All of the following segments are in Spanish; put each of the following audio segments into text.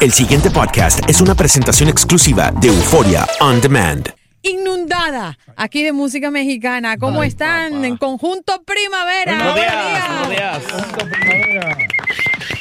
El siguiente podcast es una presentación exclusiva de Euforia On Demand. Inundada aquí de música mexicana. ¿Cómo están? En conjunto Primavera. Buenos Buenos días, buenos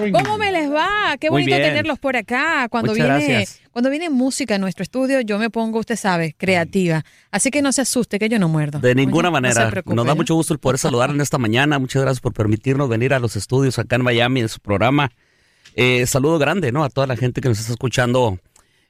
días. ¿Cómo me les va? Qué Muy bonito bien. tenerlos por acá. Cuando Muchas viene, gracias. cuando viene música en nuestro estudio, yo me pongo, usted sabe, creativa. Así que no se asuste que yo no muerdo. De ninguna Oye, no se manera. preocupe, Nos da ¿eh? mucho gusto el poder saludar en esta mañana. Muchas gracias por permitirnos venir a los estudios acá en Miami, en su programa. Eh, saludo grande, ¿no? A toda la gente que nos está escuchando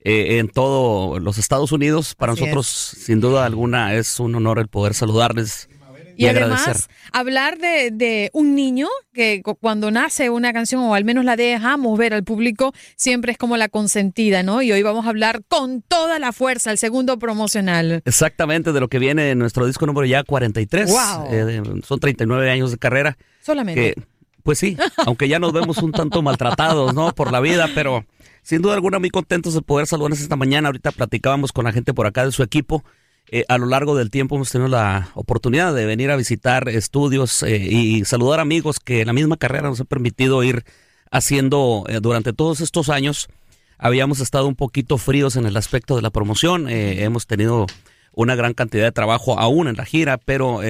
eh, en todos los Estados Unidos. Para Así nosotros, sin duda alguna, es un honor el poder saludarles y, Y agradecer. además, hablar de, de un niño que cu- cuando nace una canción, o al menos la dejamos ver al público, siempre es como la consentida, ¿no? Y hoy vamos a hablar con toda la fuerza, el segundo promocional. Exactamente de lo que viene en nuestro disco número ya 43. Wow. Eh, son 39 años de carrera. Solamente. que pues sí, aunque ya nos vemos un tanto maltratados, ¿no? Por la vida, pero sin duda alguna muy contentos de poder saludarles esta mañana. Ahorita platicábamos con la gente por acá de su equipo. Eh, a lo largo del tiempo hemos tenido la oportunidad de venir a visitar estudios eh, y saludar amigos que la misma carrera nos ha permitido ir haciendo eh, durante todos estos años. Habíamos estado un poquito fríos en el aspecto de la promoción. hemos tenido una gran cantidad de trabajo aún en la gira, pero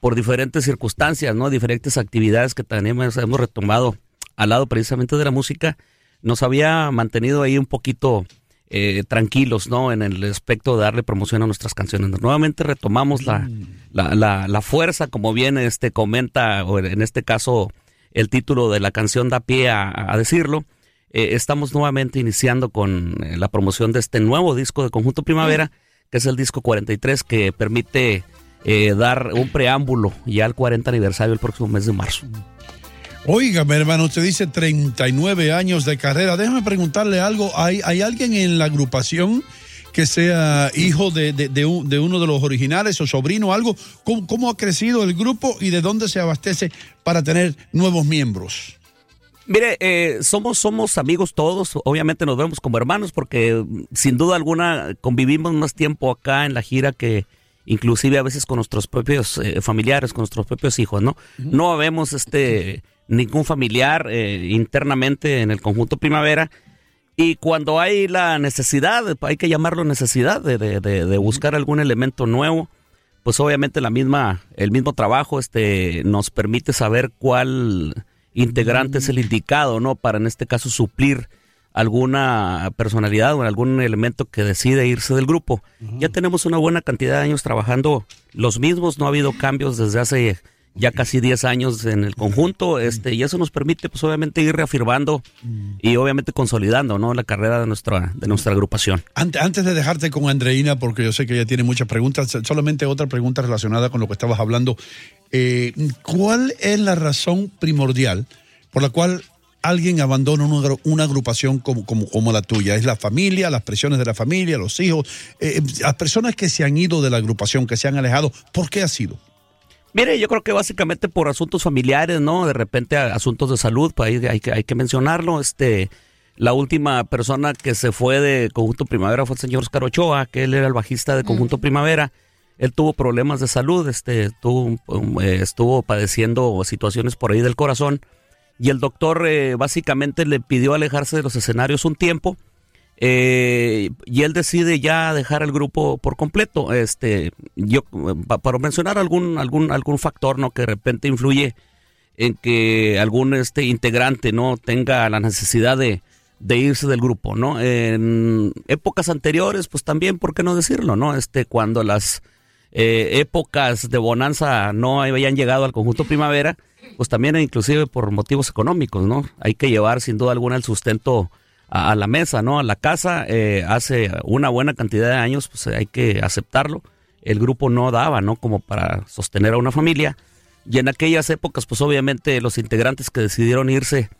por diferentes circunstancias, ¿no? Diferentes actividades que también hemos, retomado al lado precisamente de la música, nos había mantenido ahí un poquito eh, tranquilos, ¿no? En el aspecto de darle promoción a nuestras canciones. Nuevamente retomamos la, la, la, la fuerza, como bien este comenta, o en este caso el título de la canción da pie a, a decirlo. Eh, estamos nuevamente iniciando con eh, la promoción de este nuevo disco de Conjunto Primavera, que es el disco 43, que permite eh, dar un preámbulo ya al 40 aniversario el próximo mes de marzo. Óigame, hermano, usted dice 39 años de carrera. Déjame preguntarle algo. ¿Hay, hay alguien en la agrupación que sea hijo de, de- de un- de uno de los originales o sobrino o algo? ¿Cómo, cómo ha crecido el grupo y de dónde se abastece para tener nuevos miembros? Mire, eh, somos, somos amigos todos, obviamente nos vemos como hermanos porque mm, sin duda alguna convivimos más tiempo acá en la gira que inclusive a veces con nuestros propios eh, familiares, con nuestros propios hijos, ¿no? No vemos este ningún familiar eh, internamente en el conjunto Primavera y cuando hay la necesidad, hay que llamarlo necesidad de, de- de- de buscar algún elemento nuevo, pues obviamente la misma, el mismo trabajo este, nos permite saber cuál integrante es el indicado, ¿no? Para en este caso suplir alguna personalidad o algún elemento que decide irse del grupo. Ya tenemos una buena cantidad de años trabajando los mismos, no ha habido cambios desde hace ya casi 10 años en el conjunto, este, y eso nos permite pues obviamente ir reafirmando y obviamente consolidando, ¿no? La carrera de nuestra, de nuestra agrupación. Ante- Antes de dejarte con Andreina, porque yo sé que ella tiene muchas preguntas, solamente otra pregunta relacionada con lo que estabas hablando. Eh, ¿Cuál es la razón primordial por la cual alguien abandona una, agru- una agrupación como, como, como la tuya? ¿Es la familia, las presiones de la familia, los hijos? Eh, las personas que se han ido de la agrupación, que se han alejado, ¿por qué ha sido? Mire, yo creo que básicamente por asuntos familiares, ¿no? De repente asuntos de salud, pues ahí hay que, hay que mencionarlo. Este, la última persona que se fue de Conjunto Primavera fue el señor Oscar Ochoa, que él era el bajista de Conjunto Primavera. Él tuvo problemas de salud, este, tuvo, eh, estuvo padeciendo situaciones por ahí del corazón. Y el doctor eh, básicamente le pidió alejarse de los escenarios un tiempo. Eh, y él decide ya dejar el grupo por completo. Este, yo pa- para mencionar algún algún algún factor, no que de repente influye en que algún este integrante no tenga la necesidad de, de irse del grupo, ¿no? En épocas anteriores, pues también, ¿por qué no decirlo, no? Este, cuando las eh, épocas de bonanza no habían llegado al conjunto primavera, pues también inclusive por motivos económicos, ¿no? Hay que llevar sin duda alguna el sustento a, la mesa, ¿no? A la casa, eh, hace una buena cantidad de años, pues hay que aceptarlo. El grupo no daba, ¿no? Como para sostener a una familia. Y en aquellas épocas, pues obviamente los integrantes que decidieron irse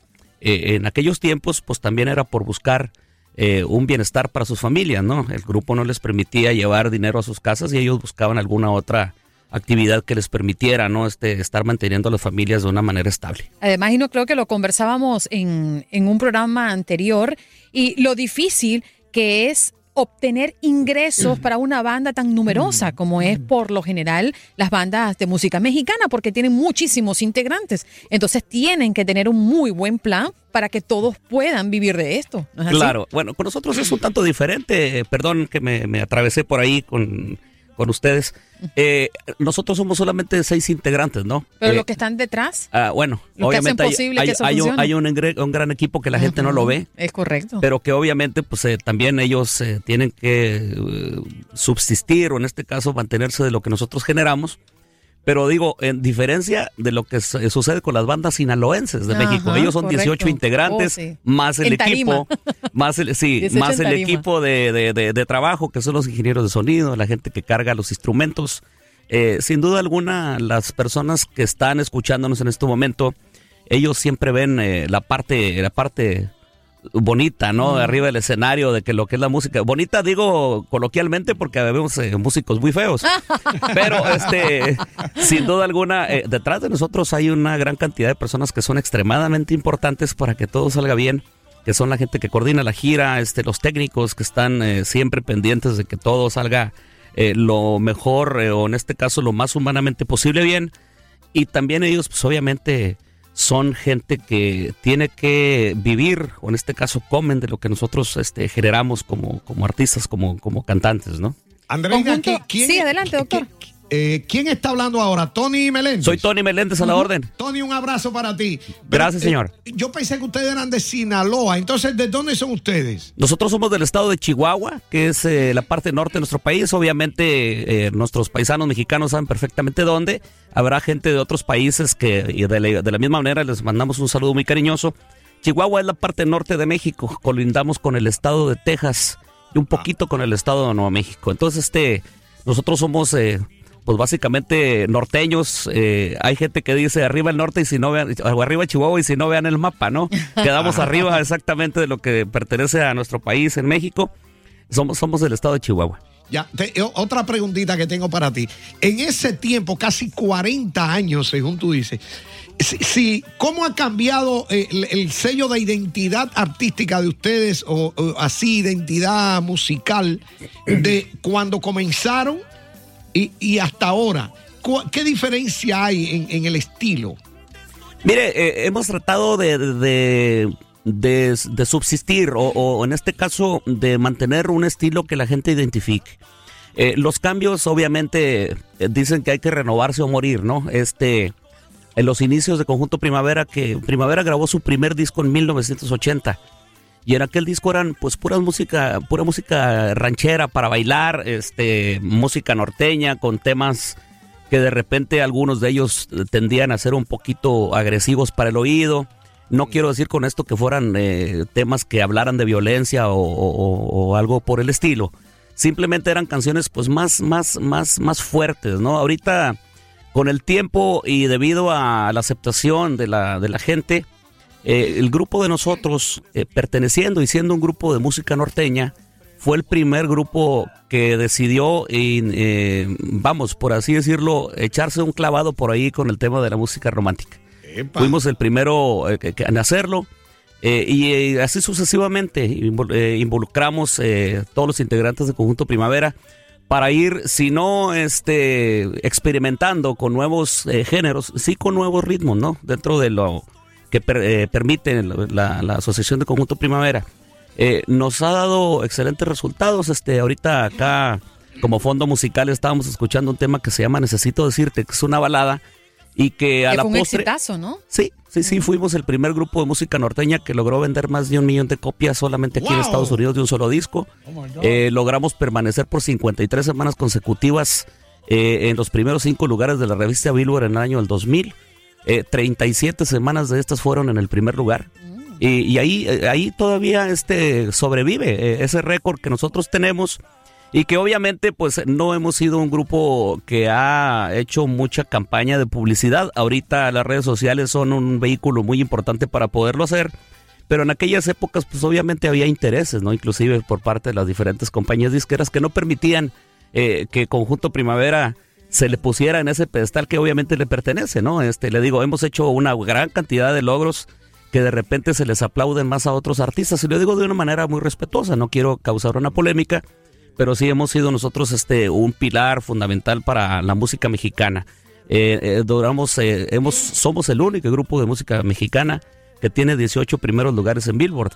eh, en aquellos tiempos, pues también era por buscar eh, un bienestar para sus familias, ¿no? El grupo no les permitía llevar dinero a sus casas y ellos buscaban alguna otra actividad que les permitiera, ¿no? Este, estar manteniendo a las familias de una manera estable. Además, y no creo que lo conversábamos en, en un programa anterior, y lo difícil que es obtener ingresos para una banda tan numerosa como es por lo general las bandas de música mexicana, porque tienen muchísimos integrantes. Entonces tienen que tener un muy buen plan para que todos puedan vivir de esto. ¿no es así? Claro, bueno, con nosotros es un tanto diferente. Perdón que me, me atravesé por ahí con, con ustedes. Eh, nosotros somos solamente seis integrantes, ¿no? Pero Eh, los que están detrás, ah, bueno, lo que hacen obviamente hay, hay- que eso hay un, hay un gran equipo que la gente no lo ve. es correcto. pero que obviamente pues eh, también ellos eh, tienen que eh, subsistir o en este caso mantenerse de lo que nosotros generamos. Pero digo, en diferencia de lo que su- sucede con las bandas sinaloenses de Ajá, México, ellos son correcto. 18 integrantes, Oh, sí. más el equipo, más el, sí, 18 más el equipo de, de- de- de trabajo, que son los ingenieros de sonido, la gente que carga los instrumentos. Eh, sin duda alguna, las personas que están escuchándonos en este momento, ellos siempre ven eh, la parte, la parte bonita, ¿no? De arriba del escenario, de que lo que es la música. Bonita digo coloquialmente porque vemos eh, músicos muy feos. Pero este, sin duda alguna, eh, detrás de nosotros hay una gran cantidad de personas que son extremadamente importantes para que todo salga bien. Que son la gente que coordina la gira, este, los técnicos que están eh, siempre pendientes de que todo salga eh, lo mejor eh, o en este caso lo más humanamente posible bien. Y también ellos, pues obviamente, son gente que tiene que vivir, o en este caso comen de lo que nosotros este, generamos como, como artistas, como, como cantantes, ¿no? ¿qui- ¿quién, Sí, adelante, doctor. Eh, ¿Quién está hablando ahora? Tony Meléndez. Soy Tony Meléndez a la orden. Tony, un abrazo para ti. Gracias, señor. yo pensé que ustedes eran de Sinaloa. Entonces, ¿de dónde son ustedes? Nosotros somos del estado de Chihuahua, que es eh, la parte norte de nuestro país. Obviamente, eh, nuestros paisanos mexicanos saben perfectamente dónde. Habrá gente de otros países que y de la, de la misma manera les mandamos un saludo muy cariñoso. Chihuahua es la parte norte de México, colindamos con el estado de Texas y un poquito con el estado de Nuevo México. Entonces, este, nosotros somos, eh, pues básicamente norteños. eh, hay gente que dice arriba el norte y si no vean, o arriba Chihuahua y si no vean el mapa, ¿no? Quedamos arriba exactamente de lo que pertenece a nuestro país en México. Somos, somos del estado de Chihuahua. Ya, te- eh, otra preguntita que tengo para ti. En ese tiempo, casi 40 años, según tú dices, si, si- ¿cómo ha cambiado eh, el, el sello de identidad artística de ustedes o, o así identidad musical de cuando comenzaron y, y hasta ahora? ¿Cu- ¿Qué diferencia hay en, en el estilo? Mire, eh, hemos tratado de, de, de- de subsistir o, o en este caso de mantener un estilo que la gente identifique. Eh, los cambios obviamente eh, dicen que hay que renovarse o morir, ¿no? Este, en los inicios de Conjunto Primavera, que Primavera grabó su primer disco en 1980. Y en aquel disco eran pues pura música, pura música ranchera para bailar, este, música norteña con temas que de repente algunos de ellos tendían a ser un poquito agresivos para el oído. No quiero decir con esto que fueran eh, temas que hablaran de violencia o, o- o algo por el estilo. Simplemente eran canciones pues más, más, más, más fuertes, ¿no? Ahorita con el tiempo y debido a la aceptación de la, de la gente, eh, el grupo de nosotros, eh, perteneciendo y siendo un grupo de música norteña, fue el primer grupo que decidió, eh, vamos, por así decirlo, echarse un clavado por ahí con el tema de la música romántica. Fuimos el primero eh, en hacerlo. y así sucesivamente invol- involucramos eh, todos los integrantes de Conjunto Primavera para ir, si no este, experimentando con nuevos eh, géneros, sí con nuevos ritmos, ¿no? Dentro de lo que per- eh, permite la, la- la Asociación de Conjunto Primavera. Eh, nos ha dado excelentes resultados. Este, ahorita acá, como fondo musical, estábamos escuchando un tema que se llama Necesito decirte, que es una balada y que a Que la fue un postre. exitazo, ¿no? Sí, sí, sí, fuimos el primer grupo de música norteña que logró vender más de un millón de copias solamente aquí en. Estados Unidos de un solo disco. Eh, logramos permanecer por 53 semanas consecutivas eh, en los primeros cinco lugares de la revista Billboard en el año del 2000. Eh, 37 semanas de estas fueron en el primer lugar. Y, y ahí, eh, ahí todavía este sobrevive eh, ese récord que nosotros tenemos y que obviamente pues no hemos sido un grupo que ha hecho mucha campaña de publicidad. Ahorita las redes sociales son un vehículo muy importante para poderlo hacer. Pero en aquellas épocas, pues obviamente había intereses, ¿no? Inclusive por parte de las diferentes compañías disqueras que no permitían eh, que Conjunto Primavera se le pusiera en ese pedestal que obviamente le pertenece, ¿no? Este, le digo, hemos hecho una gran cantidad de logros que de repente se les aplauden más a otros artistas. Y lo digo de una manera muy respetuosa, no quiero causar una polémica, pero sí hemos sido nosotros este, un pilar fundamental para la música mexicana. Eh, eh, duramos, eh, hemos, somos el único grupo de música mexicana que tiene 18 primeros lugares en Billboard.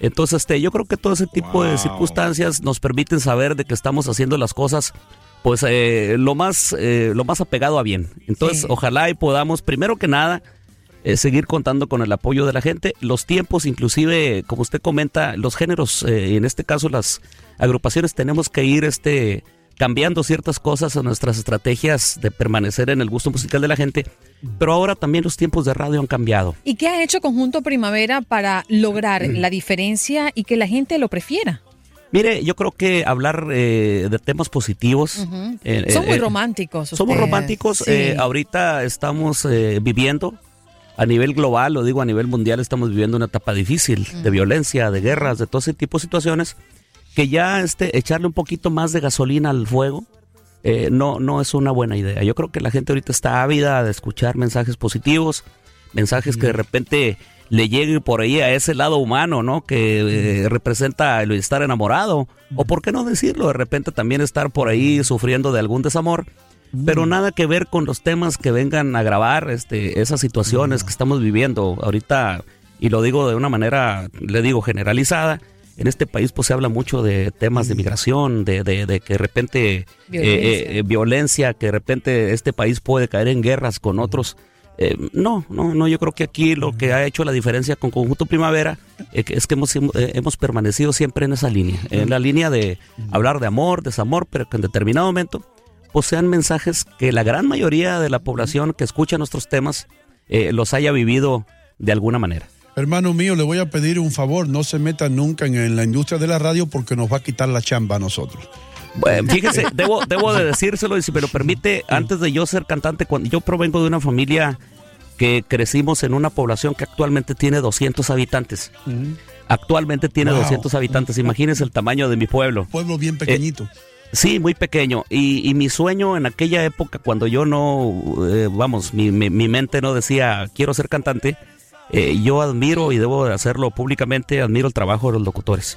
Entonces, este, yo creo que todo ese tipo de circunstancias nos permiten saber de que estamos haciendo las cosas pues eh, lo más eh, lo más apegado a bien. Entonces, Sí. ojalá y podamos primero que nada eh, seguir contando con el apoyo de la gente, los tiempos, inclusive, como usted comenta, los géneros, eh, en este caso las agrupaciones, tenemos que ir este cambiando ciertas cosas en nuestras estrategias de permanecer en el gusto musical de la gente, pero ahora también los tiempos de radio han cambiado. ¿Y qué ha hecho Conjunto Primavera para lograr la diferencia y que la gente lo prefiera? Mire, yo creo que hablar eh, de temas positivos. Eh, Son eh, muy eh, románticos. Somos ustedes. románticos. Sí. eh, ahorita estamos eh, viviendo a nivel global, lo digo a nivel mundial, estamos viviendo una etapa difícil de violencia, de guerras, de todo ese tipo de situaciones que ya este echarle un poquito más de gasolina al fuego eh, no no es una buena idea. Yo creo que la gente ahorita está ávida de escuchar mensajes positivos, mensajes que de repente le lleguen por ahí a ese lado humano, ¿no? Que eh, representa el estar enamorado. O por qué no decirlo, de repente también estar por ahí sufriendo de algún desamor. Pero nada que ver con los temas que vengan a grabar este, esas situaciones que estamos viviendo ahorita. Y lo digo de una manera, le digo, generalizada. En este país pues se habla mucho de temas de migración, de, de- de que de repente Violencia. eh, eh, violencia, que de repente este país puede caer en guerras con otros. Eh, no, no, no, yo creo que aquí lo que ha hecho la diferencia con Conjunto Primavera eh, es que hemos, eh, hemos permanecido siempre en esa línea, en la línea de hablar de amor, desamor, pero que en determinado momento pues sean mensajes que la gran mayoría de la población que escucha nuestros temas los haya vivido de alguna manera. Hermano mío, le voy a pedir un favor, no se meta nunca en la industria de la radio porque nos va a quitar la chamba a nosotros. Bueno, fíjese, debo, debo de decírselo y si me lo permite, antes de yo ser cantante, cuando yo provengo de una familia que crecimos en una población que actualmente tiene 200 habitantes. Actualmente tiene Wow. 200 habitantes, imagínense el tamaño de mi pueblo. Pueblo bien pequeñito. Sí, muy pequeño. Y, y mi sueño en aquella época, cuando yo no, eh, vamos, mi, mi- mi mente no decía quiero ser cantante, eh, yo admiro y debo de hacerlo públicamente, admiro el trabajo de los locutores.